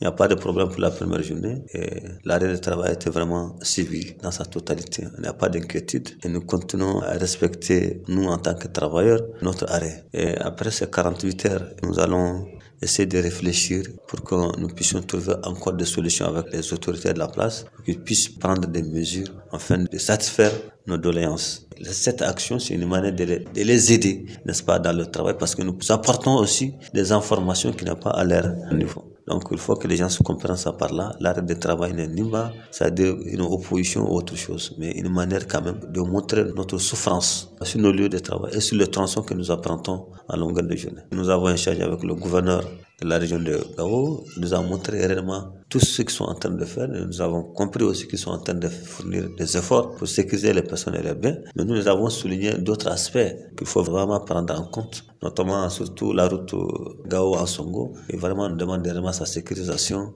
Il n'y a pas de problème pour la première journée. Et l'arrêt de travail était vraiment suivi dans sa totalité. Il n'y a pas d'inquiétude et nous continuons à respecter, nous en tant que travailleurs, notre arrêt. Et après ces 48 heures, nous allons essayer de réfléchir pour que nous puissions trouver encore des solutions avec les autorités de la place, pour qu'ils puissent prendre des mesures afin de satisfaire nos doléances. Cette action, c'est une manière de les, de les aider, n'est-ce pas, dans le travail, parce que nous apportons aussi des informations qui n'ont pas à leur niveau. Donc il faut que les gens se comprennent ça par là. L'arrêt de travail n'est ni pas, c'est-à-dire une opposition ou autre chose, mais une manière quand même de montrer notre souffrance sur nos lieux de travail et sur les tronçons que nous apprentons à longueur de journée. Nous avons échangé avec le gouverneur de la région de Gao, nous a montré réellement tout ce qu'ils sont en train de faire. Nous avons compris aussi qu'ils sont en train de fournir des efforts pour sécuriser les personnes et les biens. Mais nous, nous avons souligné d'autres aspects qu'il faut vraiment prendre en compte, notamment surtout la route Gao-Ansongo. Et vraiment, nous demandons vraiment sa sécurisation